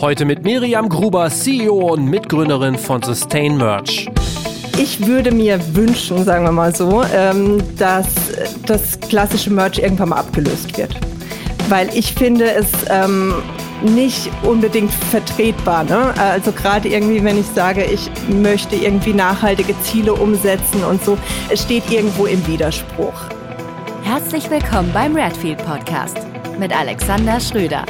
Heute mit Miriam Gruber, CEO und Mitgründerin von Sustain Merch. Ich würde mir wünschen, sagen wir mal so, ähm, dass das klassische Merch irgendwann mal abgelöst wird. Weil ich finde es ähm, nicht unbedingt vertretbar. Ne? Also gerade irgendwie, wenn ich sage, ich möchte irgendwie nachhaltige Ziele umsetzen und so, es steht irgendwo im Widerspruch. Herzlich willkommen beim Redfield Podcast mit Alexander Schröder.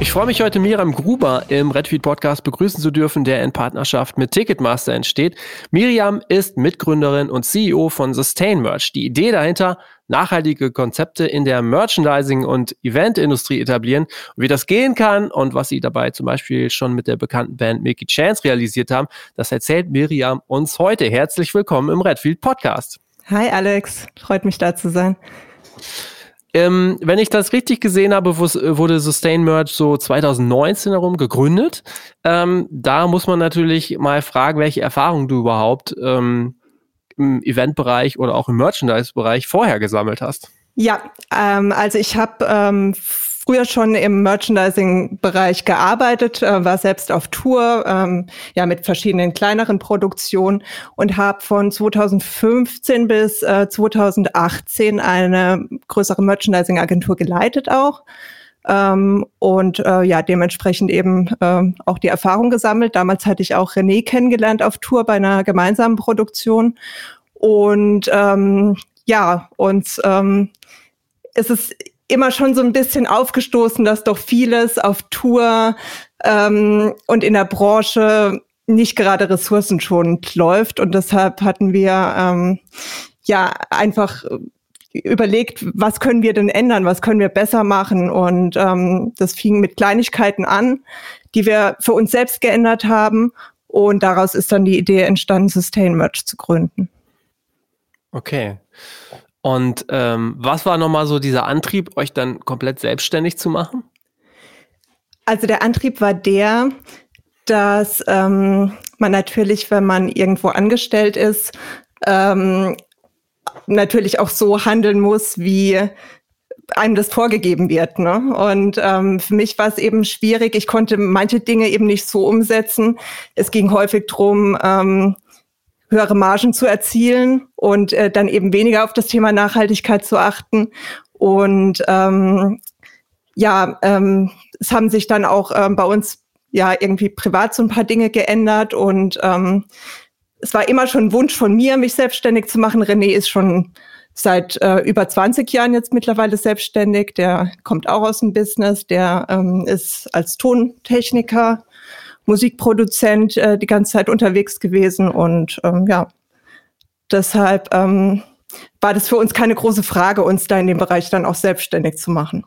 Ich freue mich heute Miriam Gruber im Redfeed Podcast begrüßen zu dürfen, der in Partnerschaft mit Ticketmaster entsteht. Miriam ist Mitgründerin und CEO von Sustain Merch. Die Idee dahinter, nachhaltige Konzepte in der Merchandising- und Eventindustrie etablieren. Und wie das gehen kann und was sie dabei zum Beispiel schon mit der bekannten Band Milky Chance realisiert haben, das erzählt Miriam uns heute. Herzlich willkommen im Redfield Podcast. Hi Alex, freut mich da zu sein. Ähm, wenn ich das richtig gesehen habe, wurde Sustain Merch so 2019 herum gegründet. Ähm, da muss man natürlich mal fragen, welche Erfahrungen du überhaupt ähm, im Eventbereich oder auch im Merchandise-Bereich vorher gesammelt hast. Ja, ähm, also ich habe ähm, früher schon im Merchandising-Bereich gearbeitet, äh, war selbst auf Tour, ähm, ja mit verschiedenen kleineren Produktionen und habe von 2015 bis äh, 2018 eine größere Merchandising-Agentur geleitet auch. Ähm, und äh, ja, dementsprechend eben ähm, auch die Erfahrung gesammelt. Damals hatte ich auch René kennengelernt auf Tour bei einer gemeinsamen Produktion. Und ähm, ja, und ähm, es ist immer schon so ein bisschen aufgestoßen, dass doch vieles auf Tour ähm, und in der Branche nicht gerade ressourcenschonend läuft. Und deshalb hatten wir ähm, ja einfach überlegt, was können wir denn ändern, was können wir besser machen. Und ähm, das fing mit Kleinigkeiten an, die wir für uns selbst geändert haben. Und daraus ist dann die Idee entstanden, Sustain Merch zu gründen. Okay. Und ähm, was war nochmal so dieser Antrieb, euch dann komplett selbstständig zu machen? Also der Antrieb war der, dass ähm, man natürlich, wenn man irgendwo angestellt ist, ähm, natürlich auch so handeln muss, wie einem das vorgegeben wird. Ne? Und ähm, für mich war es eben schwierig. Ich konnte manche Dinge eben nicht so umsetzen. Es ging häufig drum, ähm, höhere Margen zu erzielen und äh, dann eben weniger auf das Thema Nachhaltigkeit zu achten. Und ähm, ja, ähm, es haben sich dann auch ähm, bei uns ja irgendwie privat so ein paar Dinge geändert und ähm, es war immer schon ein Wunsch von mir, mich selbstständig zu machen. René ist schon seit äh, über 20 Jahren jetzt mittlerweile selbstständig. Der kommt auch aus dem Business. Der ähm, ist als Tontechniker Musikproduzent äh, die ganze Zeit unterwegs gewesen und ähm, ja, deshalb ähm, war das für uns keine große Frage, uns da in dem Bereich dann auch selbstständig zu machen.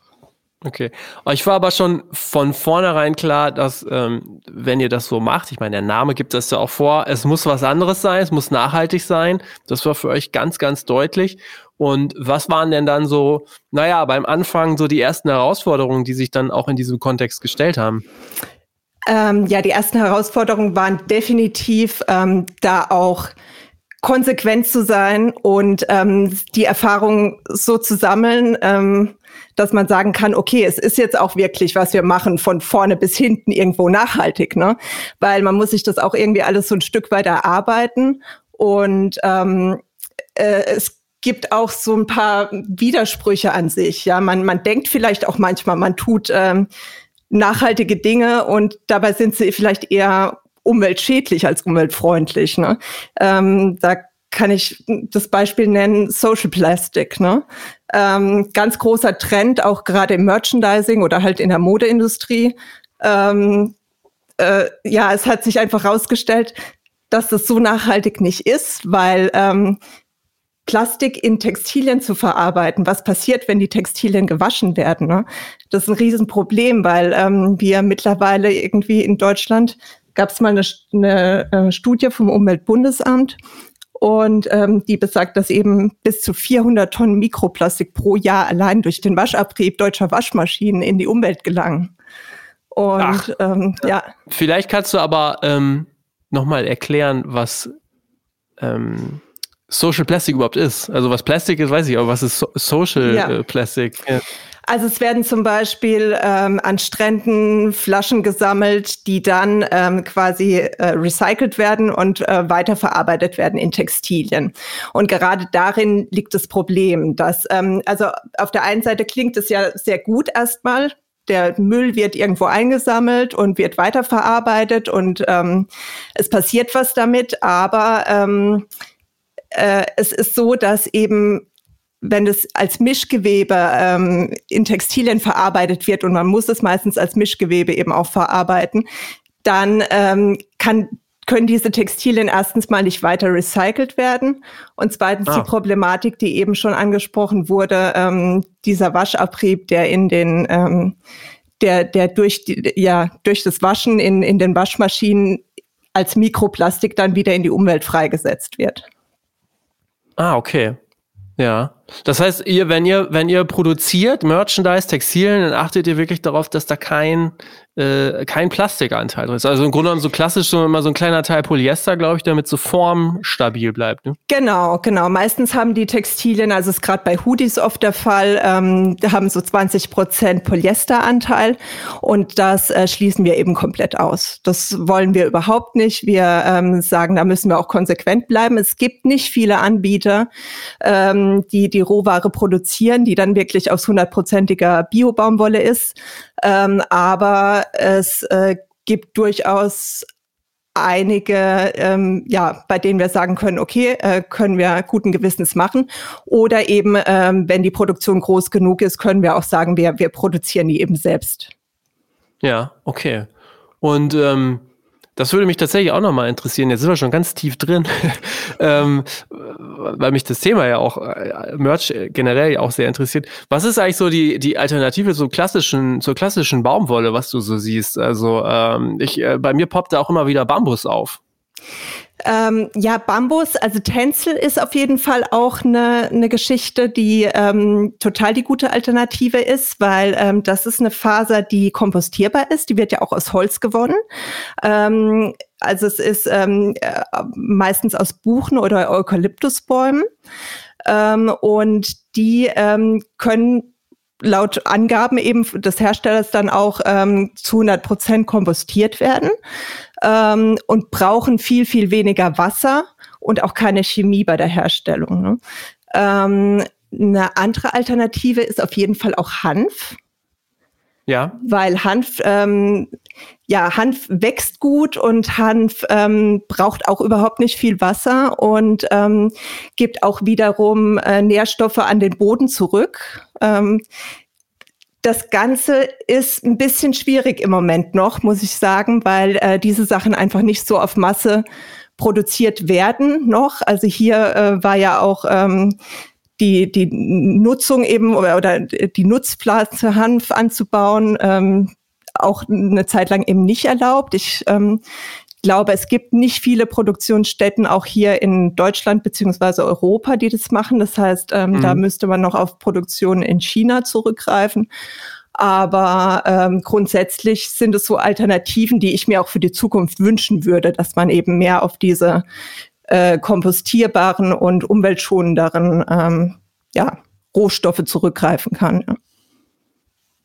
Okay. Ich war aber schon von vornherein klar, dass ähm, wenn ihr das so macht, ich meine, der Name gibt das ja auch vor, es muss was anderes sein, es muss nachhaltig sein. Das war für euch ganz, ganz deutlich. Und was waren denn dann so, naja, beim Anfang so die ersten Herausforderungen, die sich dann auch in diesem Kontext gestellt haben? Ähm, ja, die ersten Herausforderungen waren definitiv ähm, da auch konsequent zu sein und ähm, die Erfahrung so zu sammeln, ähm, dass man sagen kann, okay, es ist jetzt auch wirklich, was wir machen, von vorne bis hinten irgendwo nachhaltig, ne? Weil man muss sich das auch irgendwie alles so ein Stück weit erarbeiten und ähm, äh, es gibt auch so ein paar Widersprüche an sich. Ja, man, man denkt vielleicht auch manchmal, man tut ähm, nachhaltige Dinge und dabei sind sie vielleicht eher umweltschädlich als umweltfreundlich. Ne? Ähm, da kann ich das Beispiel nennen, Social Plastic. Ne? Ähm, ganz großer Trend, auch gerade im Merchandising oder halt in der Modeindustrie. Ähm, äh, ja, es hat sich einfach herausgestellt, dass das so nachhaltig nicht ist, weil ähm, Plastik in Textilien zu verarbeiten. Was passiert, wenn die Textilien gewaschen werden? Ne? Das ist ein Riesenproblem, weil ähm, wir mittlerweile irgendwie in Deutschland gab es mal eine, eine äh, Studie vom Umweltbundesamt und ähm, die besagt, dass eben bis zu 400 Tonnen Mikroplastik pro Jahr allein durch den Waschabrieb deutscher Waschmaschinen in die Umwelt gelangen. Und Ach, ähm, ja. Vielleicht kannst du aber ähm, nochmal erklären, was ähm, Social Plastic überhaupt ist. Also was Plastik ist, weiß ich, aber was ist so Social ja. äh, Plastic? Ja. Also es werden zum Beispiel ähm, an Stränden Flaschen gesammelt, die dann ähm, quasi äh, recycelt werden und äh, weiterverarbeitet werden in Textilien. Und gerade darin liegt das Problem, dass ähm, also auf der einen Seite klingt es ja sehr gut erstmal, der Müll wird irgendwo eingesammelt und wird weiterverarbeitet und ähm, es passiert was damit, aber ähm, äh, es ist so, dass eben wenn es als Mischgewebe ähm, in Textilien verarbeitet wird und man muss es meistens als Mischgewebe eben auch verarbeiten, dann ähm, kann können diese Textilien erstens mal nicht weiter recycelt werden und zweitens ah. die Problematik, die eben schon angesprochen wurde, ähm, dieser Waschabrieb, der in den ähm, der der durch die, ja durch das Waschen in in den Waschmaschinen als Mikroplastik dann wieder in die Umwelt freigesetzt wird. Ah, okay. Ja. Das heißt, ihr, wenn ihr, wenn ihr produziert, Merchandise, Textilien, dann achtet ihr wirklich darauf, dass da kein, äh, kein Plastikanteil drin ist. Also im Grunde genommen so klassisch so immer so ein kleiner Teil Polyester, glaube ich, damit so formstabil bleibt. Ne? Genau, genau. Meistens haben die Textilien, also ist gerade bei Hoodies oft der Fall, ähm, haben so 20 Prozent Polyesteranteil und das äh, schließen wir eben komplett aus. Das wollen wir überhaupt nicht. Wir ähm, sagen, da müssen wir auch konsequent bleiben. Es gibt nicht viele Anbieter, ähm, die, die die Rohware produzieren, die dann wirklich aus hundertprozentiger Bio-Baumwolle ist. Ähm, aber es äh, gibt durchaus einige, ähm, ja, bei denen wir sagen können, okay, äh, können wir guten Gewissens machen. Oder eben, ähm, wenn die Produktion groß genug ist, können wir auch sagen, wir, wir produzieren die eben selbst. Ja, okay. Und ähm, das würde mich tatsächlich auch nochmal interessieren. Jetzt sind wir schon ganz tief drin, ähm, weil mich das Thema ja auch, äh, Merch generell auch sehr interessiert. Was ist eigentlich so die, die Alternative zur klassischen, zur klassischen Baumwolle, was du so siehst? Also ähm, ich, äh, bei mir poppt da auch immer wieder Bambus auf. Ähm, ja, Bambus, also Tencel ist auf jeden Fall auch eine, eine Geschichte, die ähm, total die gute Alternative ist, weil ähm, das ist eine Faser, die kompostierbar ist. Die wird ja auch aus Holz gewonnen. Ähm, also es ist ähm, äh, meistens aus Buchen oder Eukalyptusbäumen. Ähm, und die können laut Angaben eben des Herstellers dann auch ähm, zu 100 Prozent kompostiert werden ähm, und brauchen viel, viel weniger Wasser und auch keine Chemie bei der Herstellung. Ne? Ähm, eine andere Alternative ist auf jeden Fall auch Hanf. Ja. Weil Hanf, ähm, ja, Hanf wächst gut und Hanf ähm, braucht auch überhaupt nicht viel Wasser und ähm, gibt auch wiederum äh, Nährstoffe an den Boden zurück. Ähm, das Ganze ist ein bisschen schwierig im Moment noch, muss ich sagen, weil äh, diese Sachen einfach nicht so auf Masse produziert werden noch. Also hier äh, war ja auch ähm, die, die Nutzung eben oder, oder die Nutzpflanze Hanf anzubauen ähm, auch eine Zeit lang eben nicht erlaubt. Ich ähm, glaube, es gibt nicht viele Produktionsstätten auch hier in Deutschland beziehungsweise Europa, die das machen. Das heißt, ähm, mhm. da müsste man noch auf Produktion in China zurückgreifen. Aber ähm, grundsätzlich sind es so Alternativen, die ich mir auch für die Zukunft wünschen würde, dass man eben mehr auf diese äh, kompostierbaren und umweltschonenderen ähm, ja, Rohstoffe zurückgreifen kann. Ja.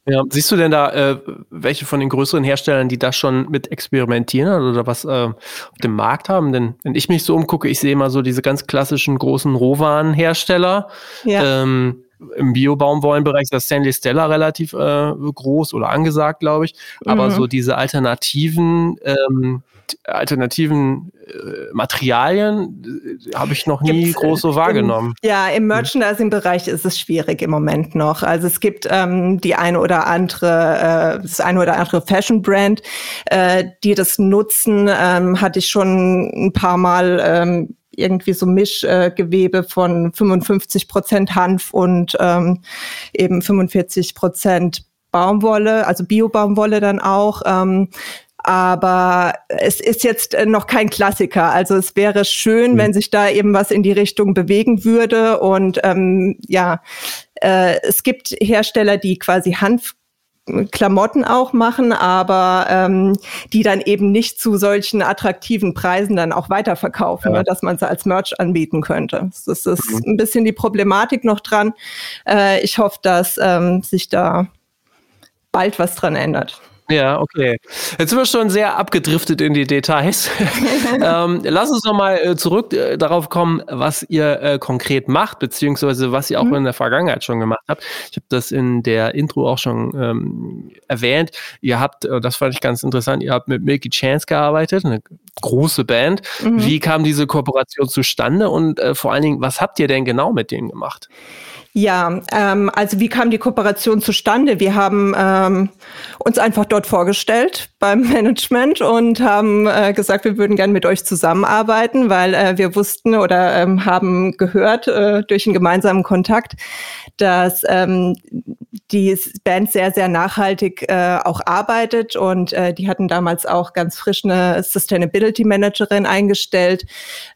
Ja, siehst du denn da äh, welche von den größeren Herstellern, die da schon mit experimentieren oder was äh, auf dem Markt haben? Denn wenn ich mich so umgucke, ich sehe immer so diese ganz klassischen großen Rohwarenhersteller. Ja. Ähm, Im Biobaumwollenbereich ist das Stanley Stella relativ äh, groß oder angesagt, glaube ich. Aber mhm. so diese Alternativen, ähm, alternativen äh, Materialien äh, habe ich noch nie Gibt's, groß so wahrgenommen. Im, ja, im Merchandising-Bereich ist es schwierig im Moment noch. Also es gibt ähm, die eine oder andere, äh, das eine oder andere Fashion-Brand, äh, die das nutzen. Ähm, hatte ich schon ein paar Mal ähm, irgendwie so Mischgewebe von 55 Prozent Hanf und ähm, eben 45 Prozent Baumwolle, also Bio-Baumwolle dann auch. Ähm, aber es ist jetzt äh, noch kein Klassiker. Also es wäre schön, mhm. wenn sich da eben was in die Richtung bewegen würde. Und ähm, ja, äh, es gibt Hersteller, die quasi Hanf Klamotten auch machen, aber ähm, die dann eben nicht zu solchen attraktiven Preisen dann auch weiterverkaufen, ja. ne, dass man sie als Merch anbieten könnte. Das ist mhm. ein bisschen die Problematik noch dran. Äh, ich hoffe, dass ähm, sich da bald was dran ändert. Ja, okay. Jetzt sind wir schon sehr abgedriftet in die Details. ähm, lass uns noch mal äh, zurück äh, darauf kommen, was ihr äh, konkret macht, beziehungsweise was ihr auch mhm. in der Vergangenheit schon gemacht habt. Ich habe das in der Intro auch schon ähm, erwähnt. Ihr habt, äh, das fand ich ganz interessant, ihr habt mit Milky Chance gearbeitet, eine große Band. Mhm. Wie kam diese Kooperation zustande und äh, vor allen Dingen, was habt ihr denn genau mit denen gemacht? Ja, ähm, also wie kam die Kooperation zustande? Wir haben ähm, uns einfach dort vorgestellt beim Management und haben äh, gesagt, wir würden gern mit euch zusammenarbeiten, weil äh, wir wussten oder ähm, haben gehört äh, durch einen gemeinsamen Kontakt, dass ähm, die Band sehr, sehr nachhaltig äh, auch arbeitet und äh, die hatten damals auch ganz frisch eine Sustainability Managerin eingestellt,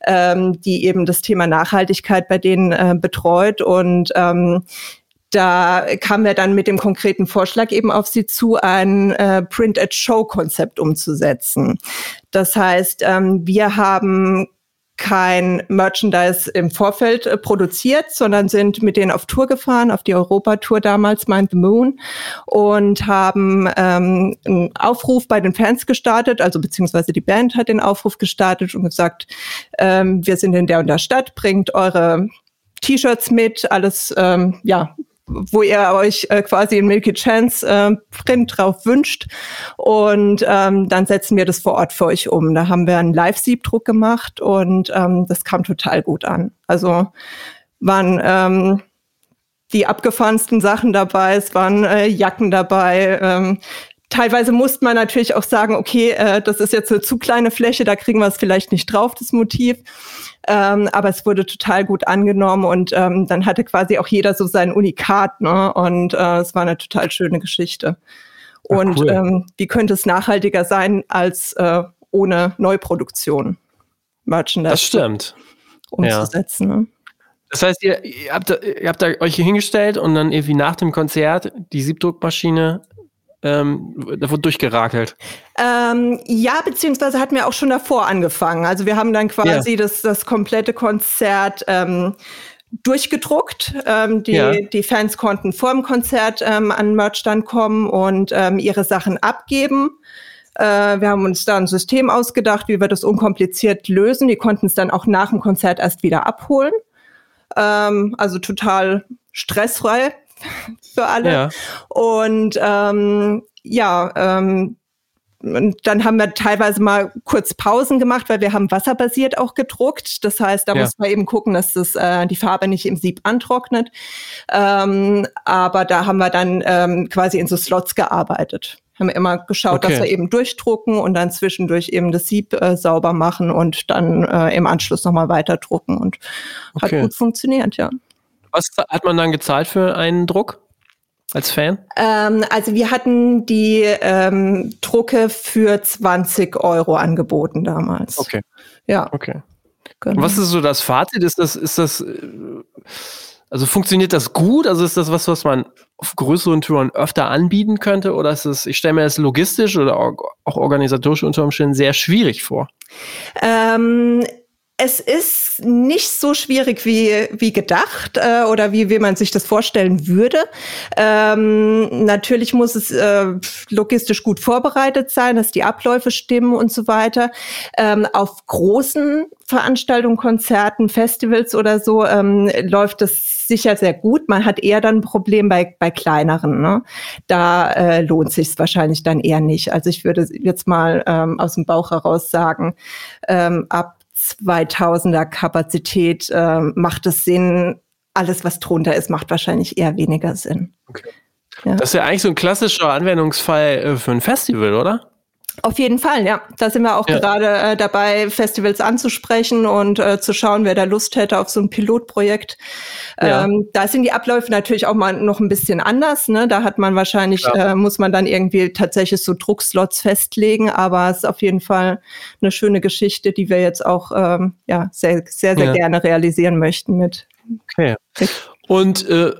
ähm, die eben das Thema Nachhaltigkeit bei denen äh, betreut und ähm, da kamen wir dann mit dem konkreten Vorschlag eben auf sie zu, ein äh, Print-at-Show-Konzept umzusetzen. Das heißt, ähm, wir haben kein Merchandise im Vorfeld äh, produziert, sondern sind mit denen auf Tour gefahren, auf die Europa-Tour damals, Mind the Moon, und haben ähm, einen Aufruf bei den Fans gestartet, also beziehungsweise die Band hat den Aufruf gestartet und gesagt, ähm, wir sind in der und der Stadt, bringt eure T-Shirts mit, alles ähm, ja wo ihr euch äh, quasi in Milky Chance äh, Print drauf wünscht. Und ähm, dann setzen wir das vor Ort für euch um. Da haben wir einen Live-Siebdruck gemacht und ähm, das kam total gut an. Also waren ähm, die abgefahrensten Sachen dabei, es waren äh, Jacken dabei, ähm, teilweise musste man natürlich auch sagen, okay, äh, das ist jetzt eine zu kleine Fläche, da kriegen wir es vielleicht nicht drauf, das Motiv. Ähm, aber es wurde total gut angenommen und ähm, dann hatte quasi auch jeder so sein Unikat, ne? Und äh, es war eine total schöne Geschichte. Und Ach, cool. ähm, wie könnte es nachhaltiger sein als äh, ohne Neuproduktion Merchandise? Das stimmt. Umzusetzen. Ja. Ne? Das heißt, ihr, ihr, habt, ihr habt euch hier hingestellt und dann irgendwie nach dem Konzert die Siebdruckmaschine ähm, da wurde durchgerakelt. Ähm, ja, beziehungsweise hatten wir auch schon davor angefangen. Also wir haben dann quasi ja. das, das komplette Konzert ähm, durchgedruckt. Ähm, die, ja. die Fans konnten vor dem Konzert ähm, an den Merchstand kommen und ähm, ihre Sachen abgeben. Äh, wir haben uns da ein System ausgedacht, wie wir das unkompliziert lösen. Die konnten es dann auch nach dem Konzert erst wieder abholen. Ähm, also total stressfrei für alle. Ja. Und ähm, ja, ähm, und dann haben wir teilweise mal kurz Pausen gemacht, weil wir haben wasserbasiert auch gedruckt. Das heißt, da ja. muss man eben gucken, dass das, äh, die Farbe nicht im Sieb antrocknet. Ähm, aber da haben wir dann ähm, quasi in so Slots gearbeitet. Haben immer geschaut, okay. dass wir eben durchdrucken und dann zwischendurch eben das Sieb äh, sauber machen und dann äh, im Anschluss nochmal weiter drucken. Und okay. hat gut funktioniert, ja. Was hat man dann gezahlt für einen Druck? Als Fan? Ähm, also wir hatten die ähm, Drucke für 20 Euro angeboten damals. Okay. Ja. Okay. Genau. Was ist so das Fazit? Ist das, ist das, äh, also funktioniert das gut? Also ist das was, was man auf größeren Touren öfter anbieten könnte? Oder ist es, ich stelle mir das logistisch oder auch organisatorisch unter Umständen sehr schwierig vor? Ähm, es ist nicht so schwierig wie, wie gedacht äh, oder wie, wie man sich das vorstellen würde. Ähm, natürlich muss es äh, logistisch gut vorbereitet sein, dass die Abläufe stimmen und so weiter. Ähm, auf großen Veranstaltungen, Konzerten, Festivals oder so ähm, läuft das sicher sehr gut. Man hat eher dann ein Problem bei, bei kleineren. Ne? Da äh, lohnt sich wahrscheinlich dann eher nicht. Also ich würde jetzt mal ähm, aus dem Bauch heraus sagen, ähm, ab 2000er Kapazität äh, macht es Sinn. Alles, was drunter ist, macht wahrscheinlich eher weniger Sinn. Okay. Ja. Das ist ja eigentlich so ein klassischer Anwendungsfall äh, für ein Festival, oder? Auf jeden Fall, ja. Da sind wir auch ja. gerade äh, dabei, Festivals anzusprechen und äh, zu schauen, wer da Lust hätte auf so ein Pilotprojekt. Ja. Ähm, da sind die Abläufe natürlich auch mal noch ein bisschen anders. Ne? Da hat man wahrscheinlich, ja. äh, muss man dann irgendwie tatsächlich so Druckslots festlegen, aber es ist auf jeden Fall eine schöne Geschichte, die wir jetzt auch ähm, ja, sehr, sehr, sehr gerne realisieren möchten mit. Okay. Und äh,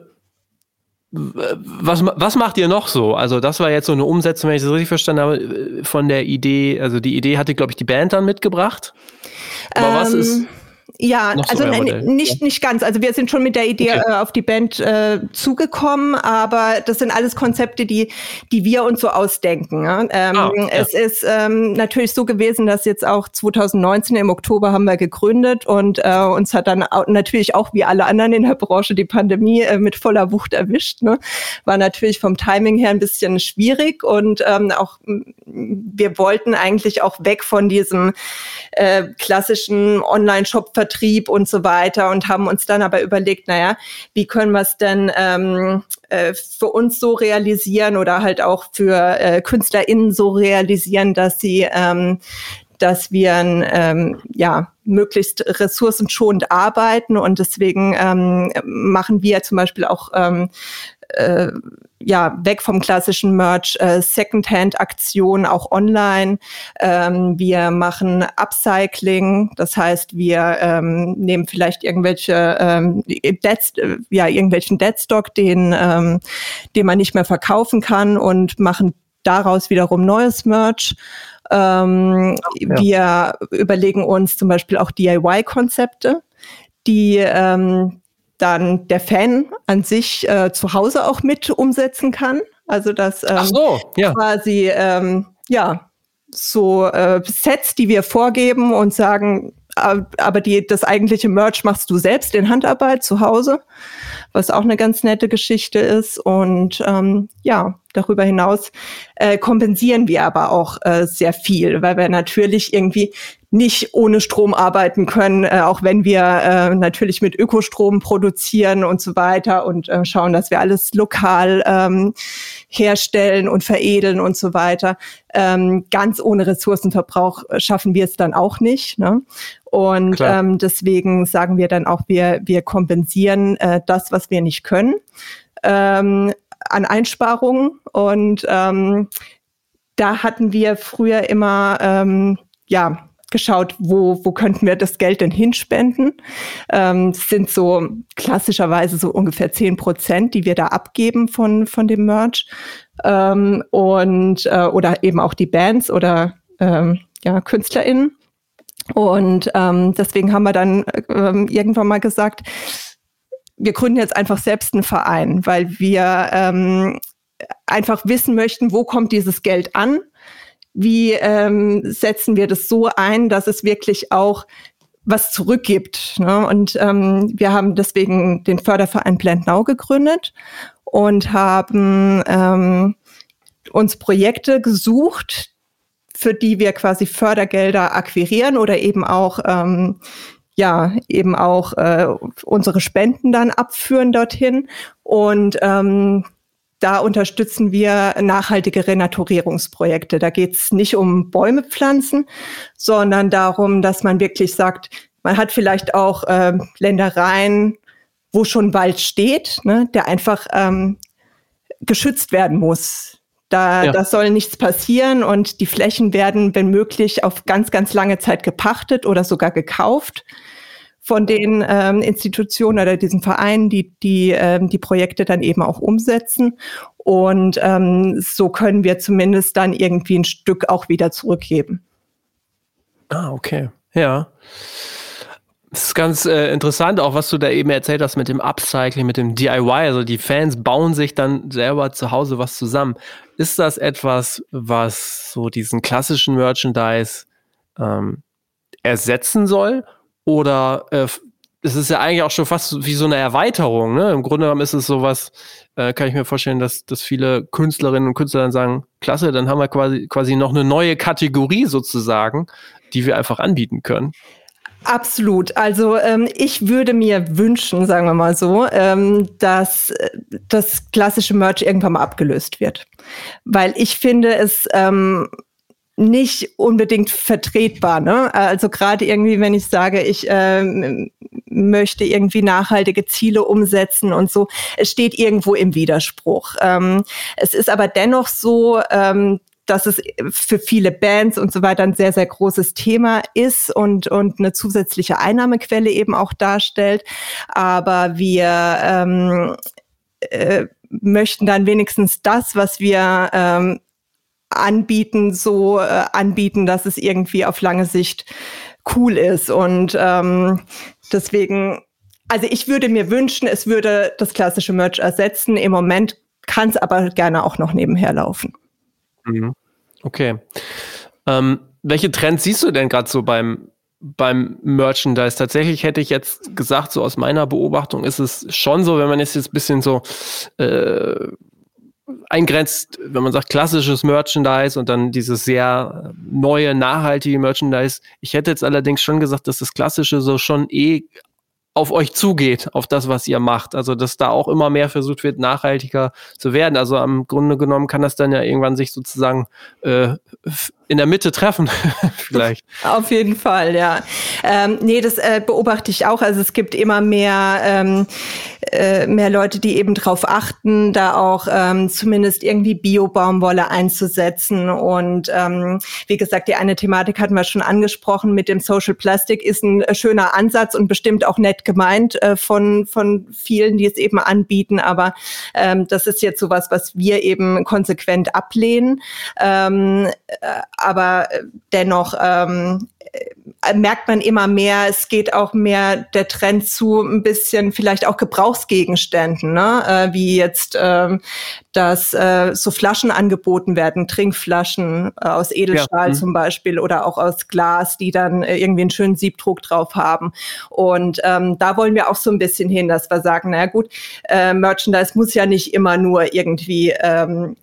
was, was macht ihr noch so? Also, das war jetzt so eine Umsetzung, wenn ich das richtig verstanden habe, von der Idee. Also, die Idee hatte, glaube ich, die Band dann mitgebracht. Aber ähm, was ist. Ja, also nein, nicht, nicht ganz. Also wir sind schon mit der Idee okay. äh, auf die Band äh, zugekommen, aber das sind alles Konzepte, die, die wir uns so ausdenken. Ja? Ähm, ah, ja. Es ist ähm, natürlich so gewesen, dass jetzt auch 2019 im Oktober haben wir gegründet und äh, uns hat dann auch, natürlich auch wie alle anderen in der Branche die Pandemie äh, mit voller Wucht erwischt. Ne? War natürlich vom Timing her ein bisschen schwierig und ähm, auch wir wollten eigentlich auch weg von diesem äh, klassischen Online-Shop Vertrieb und so weiter und haben uns dann aber überlegt, naja, wie können wir es denn ähm, äh, für uns so realisieren oder halt auch für äh, KünstlerInnen so realisieren, dass sie ähm, dass wir ähm, ja möglichst ressourcenschonend arbeiten und deswegen ähm, machen wir zum Beispiel auch ähm, äh, ja, weg vom klassischen Merch, äh, Secondhand-Aktionen auch online. Ähm, wir machen Upcycling, das heißt, wir ähm, nehmen vielleicht irgendwelche ähm, Dead, ja, irgendwelchen Deadstock, den, ähm, den man nicht mehr verkaufen kann und machen daraus wiederum neues Merch. Ähm, ja. Wir überlegen uns zum Beispiel auch DIY-Konzepte, die ähm, dann der Fan an sich äh, zu Hause auch mit umsetzen kann. Also dass ähm, so, ja. quasi ähm, ja so äh, Sets, die wir vorgeben und sagen, aber die, das eigentliche Merch machst du selbst in Handarbeit zu Hause, was auch eine ganz nette Geschichte ist. Und ähm, ja, darüber hinaus äh, kompensieren wir aber auch äh, sehr viel, weil wir natürlich irgendwie nicht ohne Strom arbeiten können, äh, auch wenn wir äh, natürlich mit Ökostrom produzieren und so weiter und äh, schauen, dass wir alles lokal ähm, herstellen und veredeln und so weiter. Ähm, ganz ohne Ressourcenverbrauch schaffen wir es dann auch nicht. Ne? Und ähm, deswegen sagen wir dann auch, wir, wir kompensieren äh, das, was wir nicht können. Ähm, an Einsparungen und ähm, da hatten wir früher immer ähm, ja geschaut, wo, wo könnten wir das Geld denn hinspenden. Ähm, sind so klassischerweise so ungefähr zehn Prozent, die wir da abgeben von, von dem Merch. Ähm, und äh, oder eben auch die Bands oder ähm, ja, KünstlerInnen. Und ähm, deswegen haben wir dann ähm, irgendwann mal gesagt, wir gründen jetzt einfach selbst einen Verein, weil wir ähm, einfach wissen möchten, wo kommt dieses Geld an? Wie ähm, setzen wir das so ein, dass es wirklich auch was zurückgibt? Ne? Und ähm, wir haben deswegen den Förderverein Now gegründet und haben ähm, uns Projekte gesucht, für die wir quasi Fördergelder akquirieren oder eben auch ähm, ja eben auch äh, unsere Spenden dann abführen dorthin. Und ähm, da unterstützen wir nachhaltige Renaturierungsprojekte. Da geht es nicht um Bäume pflanzen, sondern darum, dass man wirklich sagt, man hat vielleicht auch äh, Ländereien, wo schon Wald steht, ne, der einfach ähm, geschützt werden muss. Da, ja. da soll nichts passieren und die Flächen werden, wenn möglich, auf ganz, ganz lange Zeit gepachtet oder sogar gekauft von den ähm, Institutionen oder diesen Vereinen, die die, ähm, die Projekte dann eben auch umsetzen. Und ähm, so können wir zumindest dann irgendwie ein Stück auch wieder zurückgeben. Ah, okay. Ja. Das ist ganz äh, interessant, auch was du da eben erzählt hast mit dem Upcycling, mit dem DIY. Also die Fans bauen sich dann selber zu Hause was zusammen. Ist das etwas, was so diesen klassischen Merchandise ähm, ersetzen soll? Oder äh, es ist ja eigentlich auch schon fast wie so eine Erweiterung. Ne? Im Grunde genommen ist es sowas, äh, kann ich mir vorstellen, dass, dass viele Künstlerinnen und Künstler dann sagen, klasse, dann haben wir quasi, quasi noch eine neue Kategorie sozusagen, die wir einfach anbieten können. Absolut. Also ähm, ich würde mir wünschen, sagen wir mal so, ähm, dass äh, das klassische Merch irgendwann mal abgelöst wird. Weil ich finde es ähm, nicht unbedingt vertretbar. Ne? Also gerade irgendwie, wenn ich sage, ich ähm, möchte irgendwie nachhaltige Ziele umsetzen und so, es steht irgendwo im Widerspruch. Ähm, es ist aber dennoch so, ähm, dass es für viele Bands und so weiter ein sehr, sehr großes Thema ist und, und eine zusätzliche Einnahmequelle eben auch darstellt. Aber wir ähm, äh, möchten dann wenigstens das, was wir ähm, anbieten, so äh, anbieten, dass es irgendwie auf lange Sicht cool ist. Und ähm, deswegen, also ich würde mir wünschen, es würde das klassische Merch ersetzen. Im Moment kann es aber gerne auch noch nebenher laufen. Mhm. Okay. Ähm, welche Trends siehst du denn gerade so beim, beim Merchandise? Tatsächlich hätte ich jetzt gesagt, so aus meiner Beobachtung ist es schon so, wenn man jetzt ein bisschen so äh, eingrenzt, wenn man sagt klassisches Merchandise und dann dieses sehr neue, nachhaltige Merchandise. Ich hätte jetzt allerdings schon gesagt, dass das klassische so schon eh auf euch zugeht, auf das, was ihr macht. Also, dass da auch immer mehr versucht wird, nachhaltiger zu werden. Also, am Grunde genommen kann das dann ja irgendwann sich sozusagen äh, in der Mitte treffen, vielleicht. Auf jeden Fall, ja. Ähm, nee, das äh, beobachte ich auch. Also es gibt immer mehr, ähm, äh, mehr Leute, die eben darauf achten, da auch ähm, zumindest irgendwie Bio-Baumwolle einzusetzen. Und ähm, wie gesagt, die eine Thematik hatten wir schon angesprochen mit dem Social Plastic, ist ein äh, schöner Ansatz und bestimmt auch nett gemeint äh, von, von vielen, die es eben anbieten. Aber ähm, das ist jetzt sowas, was wir eben konsequent ablehnen. Ähm, äh, aber äh, dennoch ähm, äh, merkt man immer mehr, es geht auch mehr der Trend zu ein bisschen vielleicht auch Gebrauchsgegenständen, ne? äh, wie jetzt ähm, dass äh, so Flaschen angeboten werden, Trinkflaschen äh, aus Edelstahl ja. zum Beispiel oder auch aus Glas, die dann äh, irgendwie einen schönen Siebdruck drauf haben. Und ähm, da wollen wir auch so ein bisschen hin, dass wir sagen, na gut, äh, Merchandise muss ja nicht immer nur irgendwie ähm,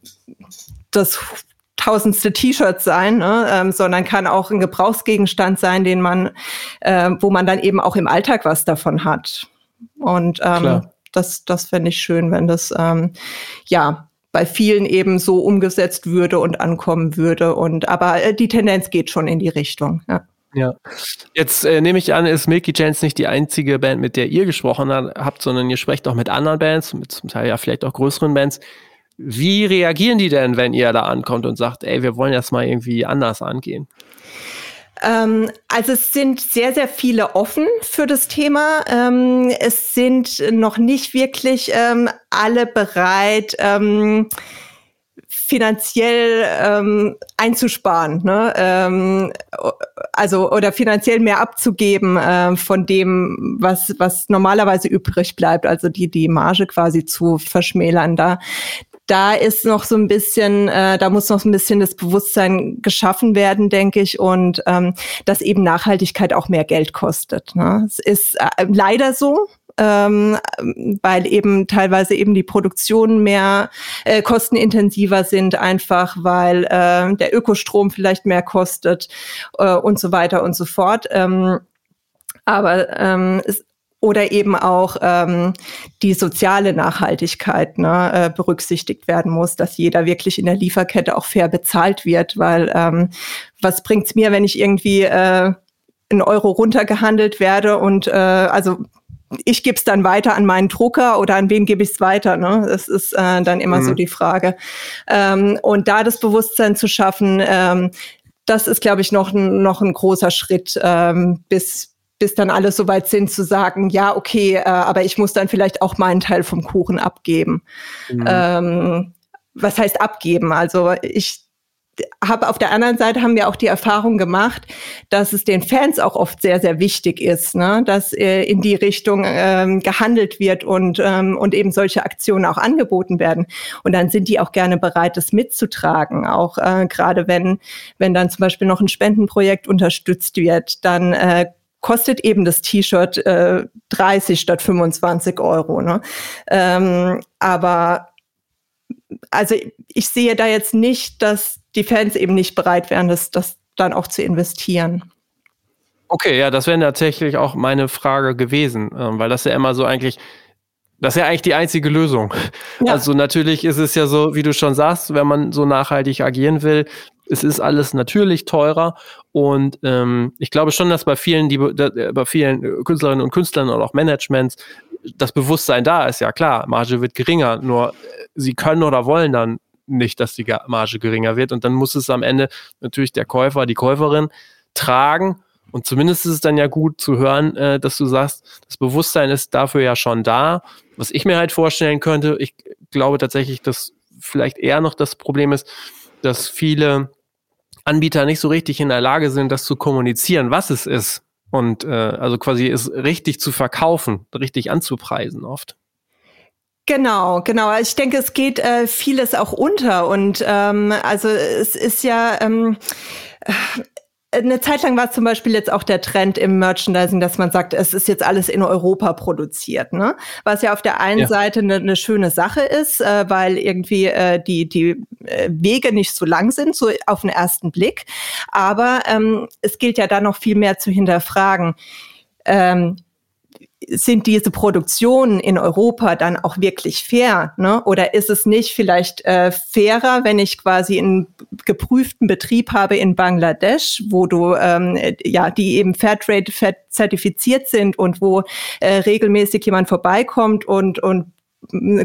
das tausendste T-Shirt sein, ne? ähm, sondern kann auch ein Gebrauchsgegenstand sein, den man, äh, wo man dann eben auch im Alltag was davon hat. Und ähm, das, das fände ich schön, wenn das ähm, ja bei vielen eben so umgesetzt würde und ankommen würde. Und aber äh, die Tendenz geht schon in die Richtung. Ja. Ja. Jetzt äh, nehme ich an, ist Milky Chance nicht die einzige Band, mit der ihr gesprochen habt, sondern ihr sprecht auch mit anderen Bands, mit zum Teil ja vielleicht auch größeren Bands. Wie reagieren die denn, wenn ihr da ankommt und sagt, ey, wir wollen das mal irgendwie anders angehen? Ähm, also es sind sehr, sehr viele offen für das Thema. Ähm, es sind noch nicht wirklich ähm, alle bereit, finanziell einzusparen, ne? also oder finanziell mehr abzugeben äh, von dem, was was normalerweise übrig bleibt, also die die Marge quasi zu verschmälern. Da da ist noch so ein bisschen, äh, da muss noch so ein bisschen das Bewusstsein geschaffen werden, denke ich, und ähm, dass eben Nachhaltigkeit auch mehr Geld kostet. Ne? Es ist äh, leider so, ähm, weil eben teilweise eben die Produktionen mehr äh, kostenintensiver sind, einfach weil äh, der Ökostrom vielleicht mehr kostet äh, und so weiter und so fort. Ähm, aber ähm, es, oder eben auch ähm, die soziale Nachhaltigkeit ne, äh, berücksichtigt werden muss, dass jeder wirklich in der Lieferkette auch fair bezahlt wird, weil ähm, was bringt's mir, wenn ich irgendwie äh, einen Euro runtergehandelt werde und äh, also ich gebe es dann weiter an meinen Drucker oder an wen gebe ich es weiter? Ne? Das ist äh, dann immer mhm. so die Frage. Ähm, und da das Bewusstsein zu schaffen, ähm, das ist, glaube ich, noch, noch ein großer Schritt, ähm, bis, bis dann alle so weit sind zu sagen, ja, okay, äh, aber ich muss dann vielleicht auch meinen Teil vom Kuchen abgeben. Mhm. Ähm, was heißt abgeben? Also ich habe auf der anderen Seite haben wir auch die Erfahrung gemacht, dass es den Fans auch oft sehr sehr wichtig ist, ne? dass äh, in die Richtung ähm, gehandelt wird und ähm, und eben solche Aktionen auch angeboten werden und dann sind die auch gerne bereit, das mitzutragen, auch äh, gerade wenn wenn dann zum Beispiel noch ein Spendenprojekt unterstützt wird, dann äh, kostet eben das T-Shirt äh, 30 statt 25 Euro. Ne? Ähm, aber also ich sehe da jetzt nicht, dass die Fans eben nicht bereit wären, das, das dann auch zu investieren. Okay, ja, das wäre tatsächlich auch meine Frage gewesen, äh, weil das ja immer so eigentlich das ist ja eigentlich die einzige Lösung. Ja. Also natürlich ist es ja so, wie du schon sagst, wenn man so nachhaltig agieren will, es ist alles natürlich teurer und ähm, ich glaube schon, dass bei vielen, die bei vielen Künstlerinnen und Künstlern und auch Managements das Bewusstsein da ist, ja klar, Marge wird geringer, nur äh, sie können oder wollen dann nicht, dass die Marge geringer wird. Und dann muss es am Ende natürlich der Käufer, die Käuferin tragen. Und zumindest ist es dann ja gut zu hören, äh, dass du sagst, das Bewusstsein ist dafür ja schon da. Was ich mir halt vorstellen könnte, ich glaube tatsächlich, dass vielleicht eher noch das Problem ist, dass viele Anbieter nicht so richtig in der Lage sind, das zu kommunizieren, was es ist. Und äh, also quasi es richtig zu verkaufen, richtig anzupreisen oft. Genau, genau. Ich denke, es geht äh, vieles auch unter und ähm, also es ist ja ähm, eine Zeit lang war zum Beispiel jetzt auch der Trend im Merchandising, dass man sagt, es ist jetzt alles in Europa produziert, ne? Was ja auf der einen ja. Seite eine, eine, schöne Sache ist, äh, weil irgendwie äh, die die äh, Wege nicht so lang sind, so auf den ersten Blick. Aber ähm, es gilt ja da noch viel mehr zu hinterfragen. Ähm, sind diese Produktionen in Europa dann auch wirklich fair? Ne? Oder ist es nicht vielleicht äh, fairer, wenn ich quasi einen geprüften Betrieb habe in Bangladesch, wo du ähm, ja die eben Fairtrade zertifiziert sind und wo äh, regelmäßig jemand vorbeikommt und und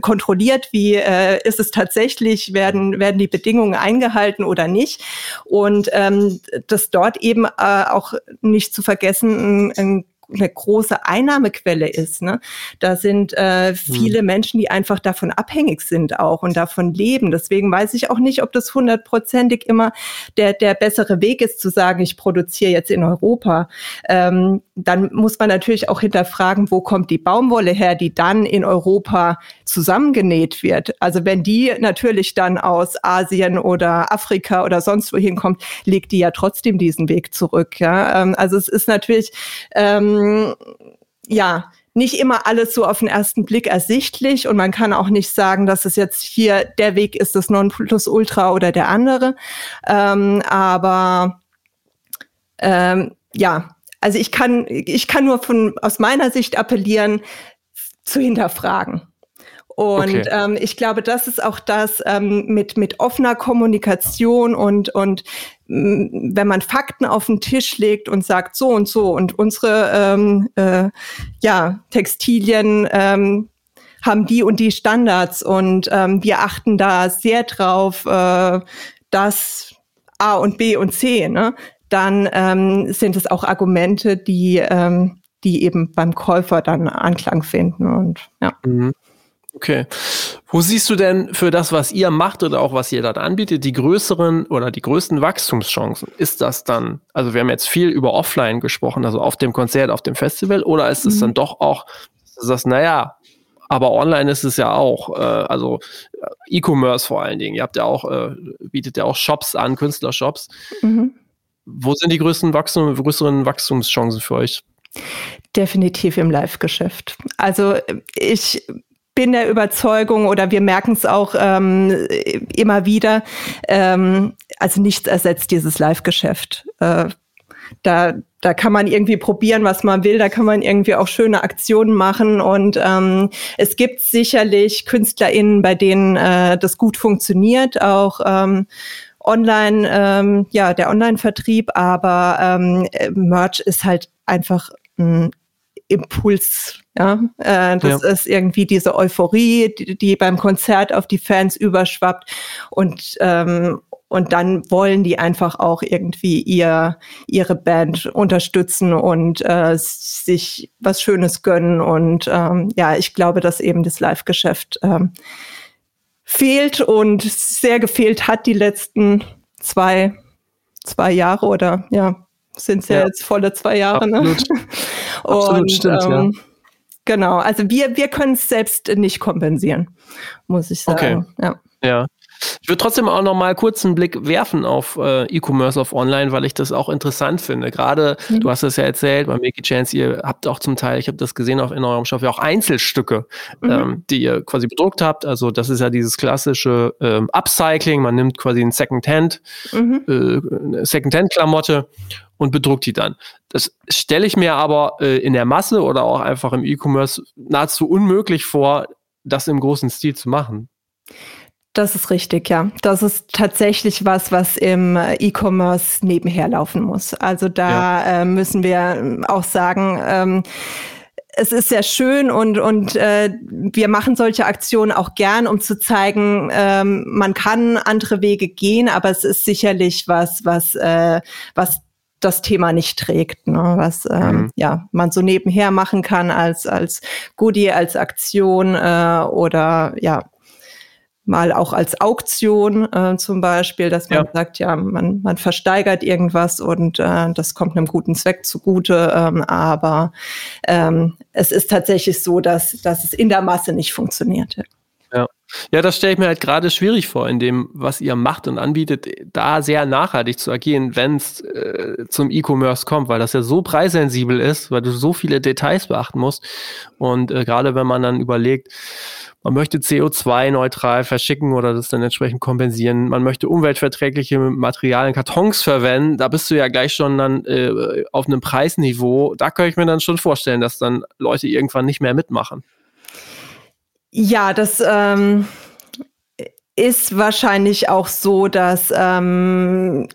kontrolliert, wie äh, ist es tatsächlich, werden, werden die Bedingungen eingehalten oder nicht. Und ähm, dass dort eben äh, auch nicht zu vergessen ein, ein eine große Einnahmequelle ist. Ne? Da sind äh, viele mhm. Menschen, die einfach davon abhängig sind auch und davon leben. Deswegen weiß ich auch nicht, ob das hundertprozentig immer der, der bessere Weg ist, zu sagen, ich produziere jetzt in Europa. Ähm, dann muss man natürlich auch hinterfragen, wo kommt die Baumwolle her, die dann in Europa zusammengenäht wird. Also wenn die natürlich dann aus Asien oder Afrika oder sonst wohin kommt, legt die ja trotzdem diesen Weg zurück. Ja? Ähm, also es ist natürlich ähm, ja nicht immer alles so auf den ersten Blick ersichtlich und man kann auch nicht sagen, dass es jetzt hier der Weg ist, das Nonplusultra oder der andere. Ähm, aber ähm, ja, also ich kann, ich kann nur von, aus meiner Sicht appellieren, zu hinterfragen. Und okay. ähm, ich glaube, das ist auch das ähm, mit, mit offener Kommunikation und, und mm, wenn man Fakten auf den Tisch legt und sagt so und so und unsere ähm, äh, ja, Textilien ähm, haben die und die Standards und ähm, wir achten da sehr drauf, äh, dass A und B und C, ne? dann ähm, sind es auch Argumente, die, ähm, die eben beim Käufer dann Anklang finden. Und ja. Mhm. Okay. Wo siehst du denn für das, was ihr macht oder auch was ihr dann anbietet, die größeren oder die größten Wachstumschancen? Ist das dann, also wir haben jetzt viel über Offline gesprochen, also auf dem Konzert, auf dem Festival, oder ist es mhm. dann doch auch, dass das, naja, aber online ist es ja auch, äh, also äh, E-Commerce vor allen Dingen. Ihr habt ja auch, äh, bietet ja auch Shops an, Künstlershops. Mhm. Wo sind die größten Wachstum, größeren Wachstumschancen für euch? Definitiv im Live-Geschäft. Also ich bin der Überzeugung oder wir merken es auch ähm, immer wieder, ähm, also nichts ersetzt dieses Live-Geschäft. Äh, da, da kann man irgendwie probieren, was man will, da kann man irgendwie auch schöne Aktionen machen und ähm, es gibt sicherlich KünstlerInnen, bei denen äh, das gut funktioniert, auch ähm, online, ähm, ja, der Online-Vertrieb, aber ähm, Merch ist halt einfach ein Impuls. Ja, äh, das ja. ist irgendwie diese Euphorie, die, die, beim Konzert auf die Fans überschwappt und ähm, und dann wollen die einfach auch irgendwie ihr ihre Band unterstützen und äh, sich was Schönes gönnen und ähm, ja, ich glaube, dass eben das Live-Geschäft ähm, fehlt und sehr gefehlt hat die letzten zwei zwei Jahre oder ja sind es ja, ja, jetzt volle zwei Jahre. Absolut. Ne? Absolut, und, stimmt, ähm, ja. Genau, also wir, wir können es selbst nicht kompensieren, muss ich sagen. Okay. Ja. ja. Ich würde trotzdem auch noch mal kurz einen Blick werfen auf äh, E-Commerce auf Online, weil ich das auch interessant finde. Gerade, mhm. du hast es ja erzählt, bei Mickey Chance, ihr habt auch zum Teil, ich habe das gesehen auf in eurem Shop, ja auch Einzelstücke, mhm. ähm, die ihr quasi bedruckt habt. Also das ist ja dieses klassische ähm, Upcycling. Man nimmt quasi ein Secondhand, mhm. äh, Secondhand-Klamotte und bedruckt die dann. Das stelle ich mir aber äh, in der Masse oder auch einfach im E-Commerce nahezu unmöglich vor, das im großen Stil zu machen. Das ist richtig, ja. Das ist tatsächlich was, was im äh, E-Commerce nebenher laufen muss. Also da ja. äh, müssen wir ähm, auch sagen, ähm, es ist sehr schön und, und äh, wir machen solche Aktionen auch gern, um zu zeigen, ähm, man kann andere Wege gehen, aber es ist sicherlich was, was, äh, was das Thema nicht trägt, ne? was ähm, mhm. ja man so nebenher machen kann als als Goodie, als Aktion äh, oder ja mal auch als Auktion äh, zum Beispiel, dass man ja. sagt, ja, man, man versteigert irgendwas und äh, das kommt einem guten Zweck zugute, ähm, aber ähm, es ist tatsächlich so, dass, dass es in der Masse nicht funktioniert. Ja. Ja, das stelle ich mir halt gerade schwierig vor, in dem, was ihr macht und anbietet, da sehr nachhaltig zu agieren, wenn es äh, zum E-Commerce kommt, weil das ja so preissensibel ist, weil du so viele Details beachten musst. Und äh, gerade wenn man dann überlegt, man möchte CO2-neutral verschicken oder das dann entsprechend kompensieren, man möchte umweltverträgliche Materialien, Kartons verwenden, da bist du ja gleich schon dann äh, auf einem Preisniveau. Da könnte ich mir dann schon vorstellen, dass dann Leute irgendwann nicht mehr mitmachen. Ja, das ähm, ist wahrscheinlich auch so, dass ähm,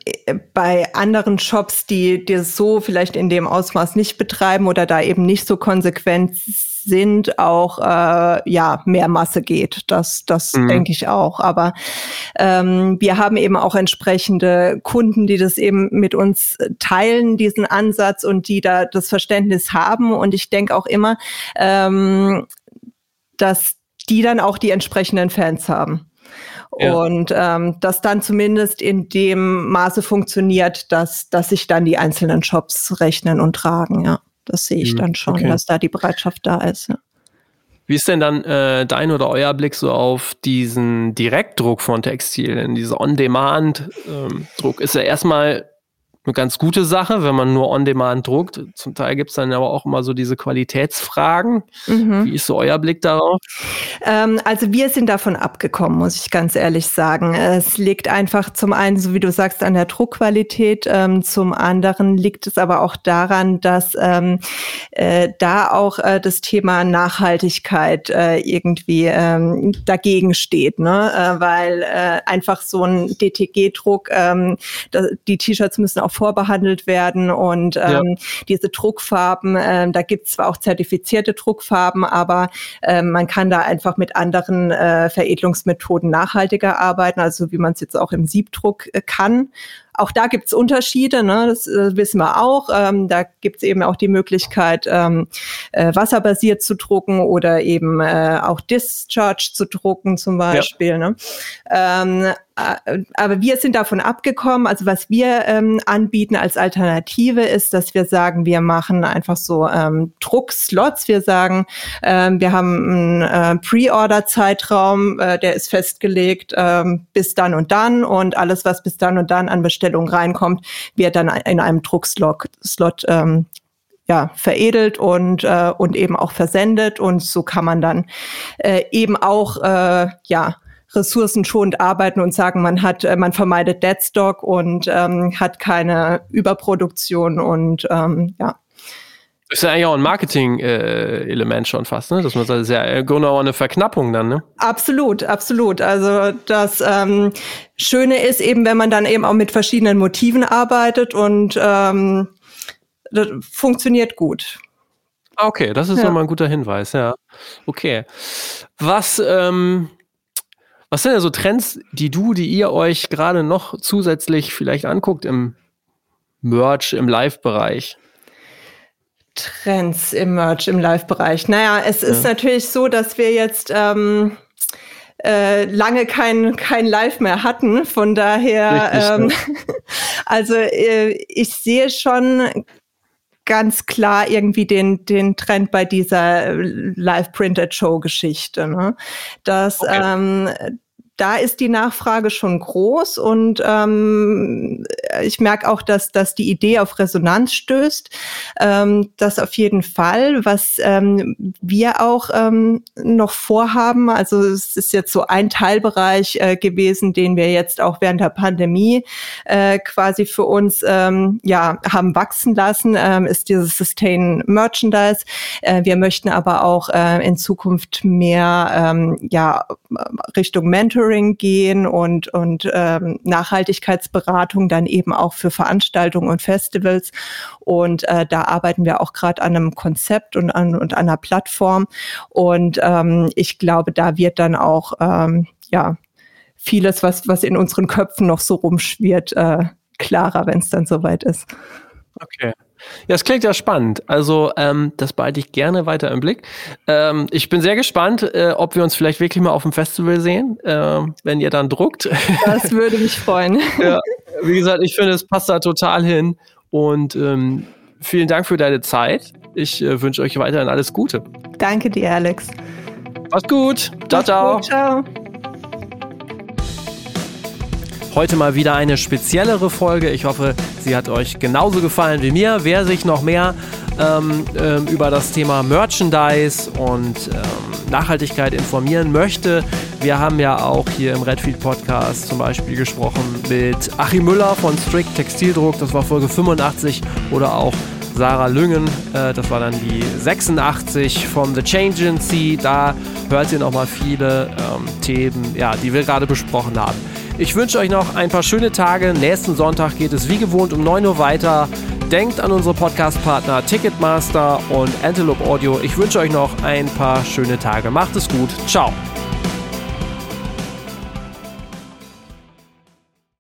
bei anderen Shops, die, die so vielleicht in dem Ausmaß nicht betreiben oder da eben nicht so konsequent sind, auch äh, ja mehr Masse geht. Das, das mhm. denke ich auch. Aber ähm, wir haben eben auch entsprechende Kunden, die das eben mit uns teilen, diesen Ansatz und die da das Verständnis haben. Und ich denke auch immer, ähm, dass die dann auch die entsprechenden Fans haben. Ja. Und ähm, das dann zumindest in dem Maße funktioniert, dass, dass sich dann die einzelnen Shops rechnen und tragen, ja. Das sehe ich hm, dann schon, okay. dass da die Bereitschaft da ist. Ja. Wie ist denn dann äh, dein oder euer Blick so auf diesen Direktdruck von Textilien, diese On-Demand-Druck? Ähm, ist ja erstmal eine ganz gute Sache, wenn man nur on-demand druckt. Zum Teil gibt es dann aber auch immer so diese Qualitätsfragen. Mhm. Wie ist so euer Blick darauf? Ähm, also wir sind davon abgekommen, muss ich ganz ehrlich sagen. Es liegt einfach zum einen, so wie du sagst, an der Druckqualität. Ähm, zum anderen liegt es aber auch daran, dass ähm, äh, da auch äh, das Thema Nachhaltigkeit äh, irgendwie ähm, dagegen steht, ne? Äh, weil äh, einfach so ein DTG-Druck, ähm, die T-Shirts müssen auch vorbehandelt werden und ähm, ja. diese Druckfarben, ähm, da gibt es zwar auch zertifizierte Druckfarben, aber ähm, man kann da einfach mit anderen äh, Veredelungsmethoden nachhaltiger arbeiten, also wie man es jetzt auch im Siebdruck äh, kann. Auch da gibt's Unterschiede, ne? das äh, wissen wir auch. Ähm, da gibt's eben auch die Möglichkeit, ähm, äh, wasserbasiert zu drucken oder eben äh, auch Discharge zu drucken zum Beispiel. Ja. Ne? Ähm, äh, aber wir sind davon abgekommen. Also was wir ähm, anbieten als Alternative ist, dass wir sagen, wir machen einfach so ähm, Druckslots. Wir sagen, ähm, wir haben einen äh, Pre-Order-Zeitraum, äh, der ist festgelegt ähm, bis dann und dann und alles, was bis dann und dann an Bestellungen reinkommt, wird dann in einem Druckslot Slot, ähm, ja, veredelt und, äh, und eben auch versendet. Und so kann man dann äh, eben auch äh, ja, ressourcenschonend arbeiten und sagen, man hat, äh, man vermeidet Deadstock und ähm, hat keine Überproduktion und ähm, ja. Das ist ja eigentlich auch ein Marketing-Element schon fast, ne? Dass man sagt, sehr genau eine Verknappung dann, ne? Absolut, absolut. Also das ähm, Schöne ist eben, wenn man dann eben auch mit verschiedenen Motiven arbeitet und ähm, das funktioniert gut. Okay, das ist ja. nochmal ein guter Hinweis, ja. Okay. Was, ähm, was sind denn so Trends, die du, die ihr euch gerade noch zusätzlich vielleicht anguckt im Merch, im Live-Bereich? Trends im Merch, im Live-Bereich. Naja, es ja. ist natürlich so, dass wir jetzt ähm, äh, lange kein, kein Live mehr hatten. Von daher, Richtig, ähm, also äh, ich sehe schon ganz klar irgendwie den, den Trend bei dieser Live-Printed-Show-Geschichte. Ne? Dass okay. ähm, da ist die Nachfrage schon groß und ähm, ich merke auch, dass, dass die Idee auf Resonanz stößt. Ähm, das auf jeden Fall. Was ähm, wir auch ähm, noch vorhaben, also es ist jetzt so ein Teilbereich äh, gewesen, den wir jetzt auch während der Pandemie äh, quasi für uns ähm, ja haben wachsen lassen, ähm, ist dieses Sustain Merchandise. Äh, wir möchten aber auch äh, in Zukunft mehr ähm, ja Richtung Mentoring Mentoring gehen und, und ähm, Nachhaltigkeitsberatung dann eben auch für Veranstaltungen und Festivals. Und äh, da arbeiten wir auch gerade an einem Konzept und an, und einer Plattform. Und ähm, ich glaube, da wird dann auch ähm, ja vieles, was, was in unseren Köpfen noch so rumschwirrt, äh, klarer, wenn es dann soweit ist. Okay. Ja, es klingt ja spannend. Also, ähm, das behalte ich gerne weiter im Blick. Ähm, ich bin sehr gespannt, äh, ob wir uns vielleicht wirklich mal auf dem Festival sehen, äh, wenn ihr dann druckt. Das würde mich freuen. ja, wie gesagt, ich finde, es passt da total hin. Und ähm, vielen Dank für deine Zeit. Ich äh, wünsche euch weiterhin alles Gute. Danke dir, Alex. Mach's gut. Ciao, ciao. Gut, ciao. Heute mal wieder eine speziellere Folge. Ich hoffe, sie hat euch genauso gefallen wie mir. Wer sich noch mehr ähm, ähm, über das Thema Merchandise und ähm, Nachhaltigkeit informieren möchte, wir haben ja auch hier im Redfield Podcast zum Beispiel gesprochen mit Achim Müller von Strict Textildruck, das war Folge 85, oder auch Sarah Lüngen, äh, das war dann die 86 von The Change Agency. Da hört ihr nochmal viele ähm, Themen, ja, die wir gerade besprochen haben. Ich wünsche euch noch ein paar schöne Tage. Nächsten Sonntag geht es wie gewohnt um 9 Uhr weiter. Denkt an unsere Podcast-Partner Ticketmaster und Antelope Audio. Ich wünsche euch noch ein paar schöne Tage. Macht es gut. Ciao.